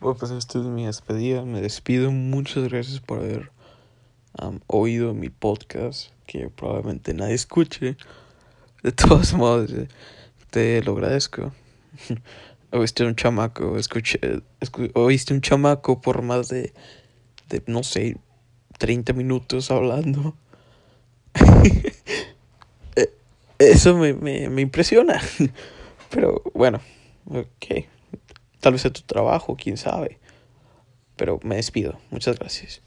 Bueno, pues esto es mi despedida. Me despido. Muchas gracias por haber oído mi podcast, que probablemente nadie escuche. De todos modos, eh, te lo agradezco. oíste un chamaco, escuché, oíste un chamaco por más de, de, no sé, 30 minutos hablando. Eh, eso me, me, me impresiona. Pero bueno, ok. Tal vez es tu trabajo, quién sabe. Pero me despido. Muchas gracias.